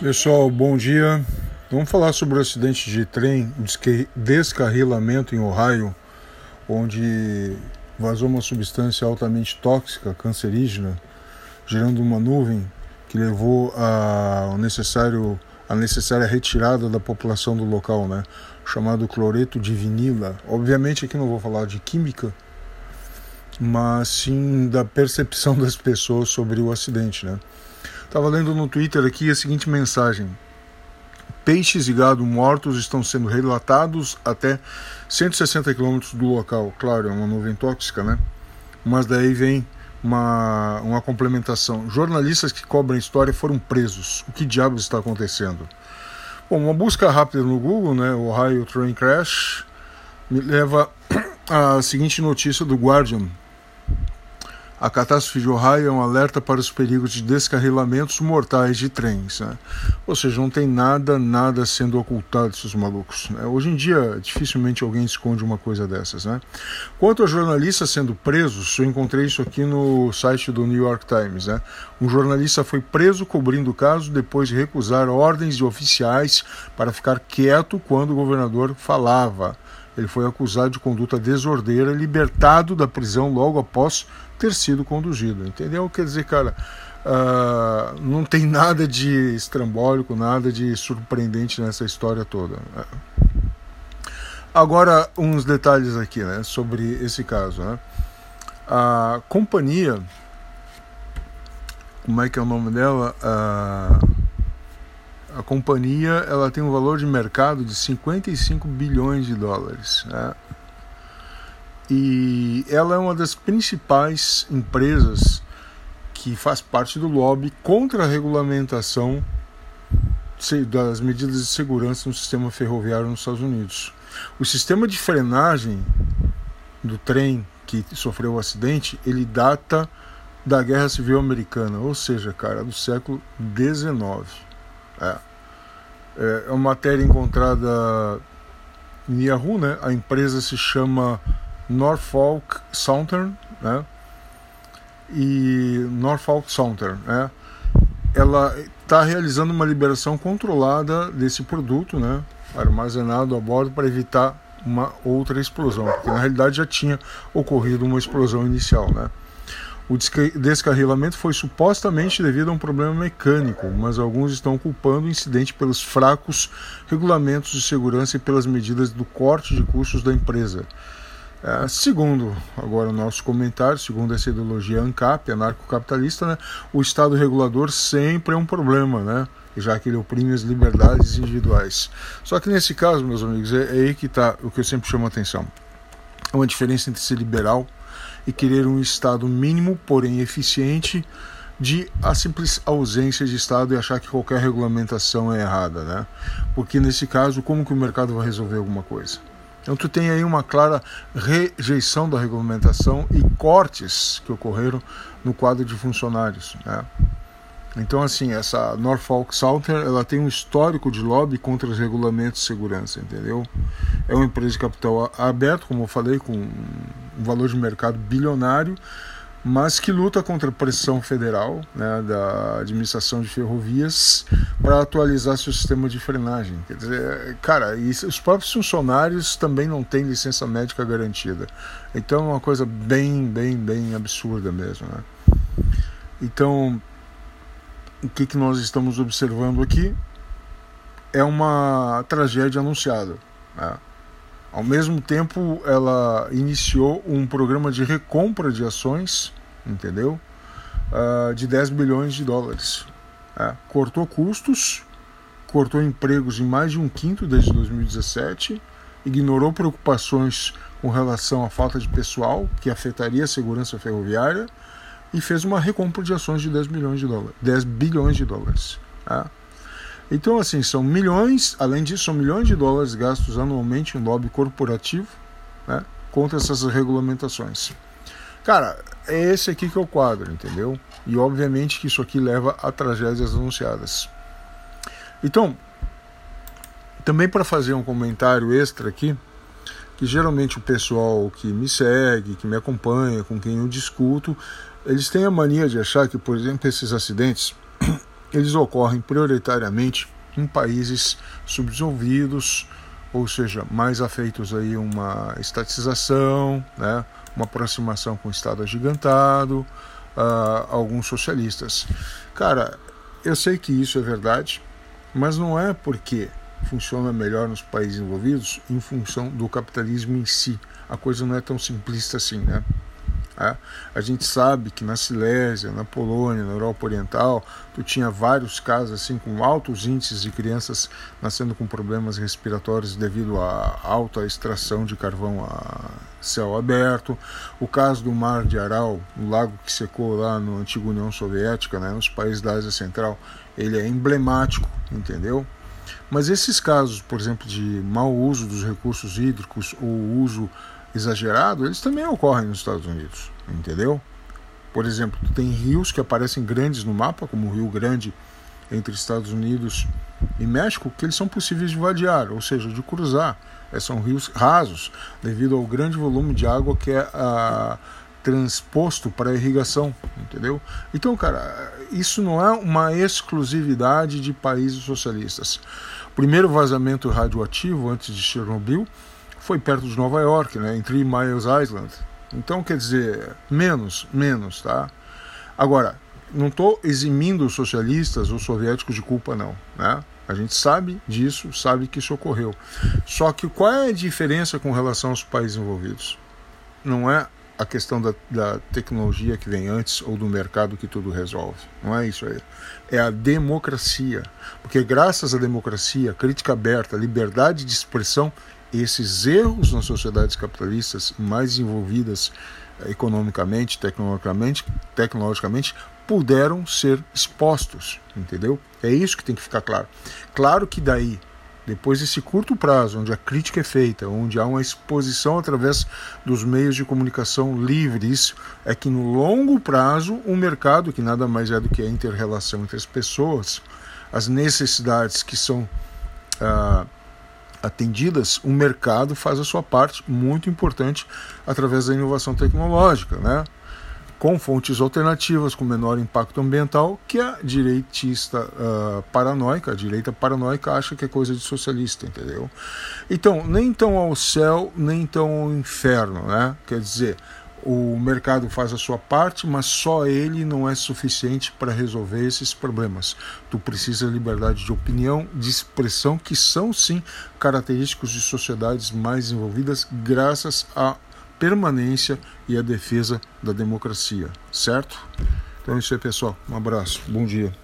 Pessoal, bom dia. Então, vamos falar sobre o acidente de trem, descarrilamento em Ohio, onde vazou uma substância altamente tóxica, cancerígena, gerando uma nuvem que levou a, necessário, a necessária retirada da população do local, né? chamado cloreto de vinila. Obviamente aqui não vou falar de química, mas sim da percepção das pessoas sobre o acidente. Né? Estava lendo no Twitter aqui a seguinte mensagem: Peixes e gado mortos estão sendo relatados até 160 quilômetros do local. Claro, é uma nuvem tóxica, né? Mas daí vem uma, uma complementação. Jornalistas que cobrem história foram presos. O que diabos está acontecendo? Bom, uma busca rápida no Google, né? Ohio Train Crash, me leva à seguinte notícia do Guardian. A catástrofe de Ohio é um alerta para os perigos de descarrilamentos mortais de trens. Né? Ou seja, não tem nada, nada sendo ocultado esses malucos. Né? Hoje em dia, dificilmente alguém esconde uma coisa dessas. Né? Quanto a jornalistas sendo presos, eu encontrei isso aqui no site do New York Times. Né? Um jornalista foi preso cobrindo o caso depois de recusar ordens de oficiais para ficar quieto quando o governador falava. Ele foi acusado de conduta desordeira, libertado da prisão logo após ter sido conduzido. Entendeu? Quer dizer, cara, uh, não tem nada de estrambólico, nada de surpreendente nessa história toda. Agora, uns detalhes aqui né, sobre esse caso. Né? A companhia, como é que é o nome dela? Uh, a companhia ela tem um valor de mercado de 55 bilhões de dólares. Né? E ela é uma das principais empresas que faz parte do lobby contra a regulamentação das medidas de segurança no sistema ferroviário nos Estados Unidos. O sistema de frenagem do trem que sofreu o acidente, ele data da Guerra Civil Americana, ou seja, cara, do século XIX. É. É uma matéria encontrada em Yahoo, né? A empresa se chama Norfolk Southern, né? E Norfolk Southern, né? Ela está realizando uma liberação controlada desse produto, né? Armazenado a bordo para evitar uma outra explosão, porque na realidade já tinha ocorrido uma explosão inicial, né? O descarrilamento foi supostamente devido a um problema mecânico, mas alguns estão culpando o incidente pelos fracos regulamentos de segurança e pelas medidas do corte de custos da empresa. É, segundo agora o nosso comentário, segundo essa ideologia ANCAP, anarcocapitalista, né, o Estado regulador sempre é um problema, né, já que ele oprime as liberdades individuais. Só que nesse caso, meus amigos, é, é aí que está o que eu sempre chamo a atenção. É uma diferença entre ser liberal e querer um Estado mínimo, porém eficiente, de a simples ausência de Estado e achar que qualquer regulamentação é errada, né? Porque nesse caso, como que o mercado vai resolver alguma coisa? Então tu tem aí uma clara rejeição da regulamentação e cortes que ocorreram no quadro de funcionários, né? Então, assim, essa Norfolk Southern, ela tem um histórico de lobby contra os regulamentos de segurança, entendeu? É uma empresa de capital aberto, como eu falei, com valor de mercado bilionário, mas que luta contra a pressão federal né, da administração de ferrovias para atualizar seu sistema de frenagem. Quer dizer, cara, os próprios funcionários também não têm licença médica garantida. Então é uma coisa bem, bem, bem absurda mesmo. Né? Então, o que, que nós estamos observando aqui é uma tragédia anunciada. Né? Ao mesmo tempo, ela iniciou um programa de recompra de ações, entendeu? Uh, de 10 bilhões de dólares. É, cortou custos, cortou empregos em mais de um quinto desde 2017, ignorou preocupações com relação à falta de pessoal, que afetaria a segurança ferroviária, e fez uma recompra de ações de 10 bilhões de dólares, 10 bilhões de dólares. Tá? Então, assim, são milhões, além disso, são milhões de dólares gastos anualmente em lobby corporativo né, contra essas regulamentações. Cara, é esse aqui que é o quadro, entendeu? E obviamente que isso aqui leva a tragédias anunciadas. Então, também para fazer um comentário extra aqui, que geralmente o pessoal que me segue, que me acompanha, com quem eu discuto, eles têm a mania de achar que, por exemplo, esses acidentes eles ocorrem prioritariamente em países subdesenvolvidos, ou seja, mais afeitos aí uma estatização, né, uma aproximação com o Estado agigantado, uh, alguns socialistas. Cara, eu sei que isso é verdade, mas não é porque funciona melhor nos países envolvidos em função do capitalismo em si. A coisa não é tão simplista assim, né? É. A gente sabe que na Silésia, na Polônia, na Europa Oriental, tu tinha vários casos assim com altos índices de crianças nascendo com problemas respiratórios devido à alta extração de carvão a céu aberto. O caso do Mar de Aral, o lago que secou lá na antiga União Soviética, né, nos países da Ásia Central, ele é emblemático, entendeu? Mas esses casos, por exemplo, de mau uso dos recursos hídricos ou uso exagerado, eles também ocorrem nos Estados Unidos, entendeu? Por exemplo, tem rios que aparecem grandes no mapa, como o Rio Grande entre Estados Unidos e México, que eles são possíveis de vadiar, ou seja, de cruzar. É, são rios rasos, devido ao grande volume de água que é a, transposto para irrigação, entendeu? Então, cara, isso não é uma exclusividade de países socialistas. Primeiro vazamento radioativo antes de Chernobyl foi perto de Nova York, né, em Three Miles Island. Então, quer dizer, menos, menos, tá? Agora, não estou eximindo os socialistas ou soviéticos de culpa, não, né? A gente sabe disso, sabe que isso ocorreu. Só que qual é a diferença com relação aos países envolvidos? Não é a questão da, da, tecnologia que vem antes ou do mercado que tudo resolve. Não é isso aí. É a democracia. Porque graças à democracia, crítica aberta, liberdade de expressão, esses erros nas sociedades capitalistas mais envolvidas eh, economicamente, tecnologicamente, tecnologicamente, puderam ser expostos, entendeu? É isso que tem que ficar claro. Claro que daí, depois desse curto prazo, onde a crítica é feita, onde há uma exposição através dos meios de comunicação livres, é que no longo prazo o mercado, que nada mais é do que a inter-relação entre as pessoas, as necessidades que são ah, atendidas, o mercado faz a sua parte muito importante através da inovação tecnológica, né? com fontes alternativas com menor impacto ambiental, que a direitista uh, paranoica, a direita paranoica acha que é coisa de socialista, entendeu? Então, nem tão ao céu, nem tão ao inferno, né? Quer dizer, o mercado faz a sua parte, mas só ele não é suficiente para resolver esses problemas. Tu precisa de liberdade de opinião, de expressão, que são sim característicos de sociedades mais envolvidas, graças à permanência e à defesa da democracia, certo? Então é isso aí, pessoal. Um abraço. Bom dia.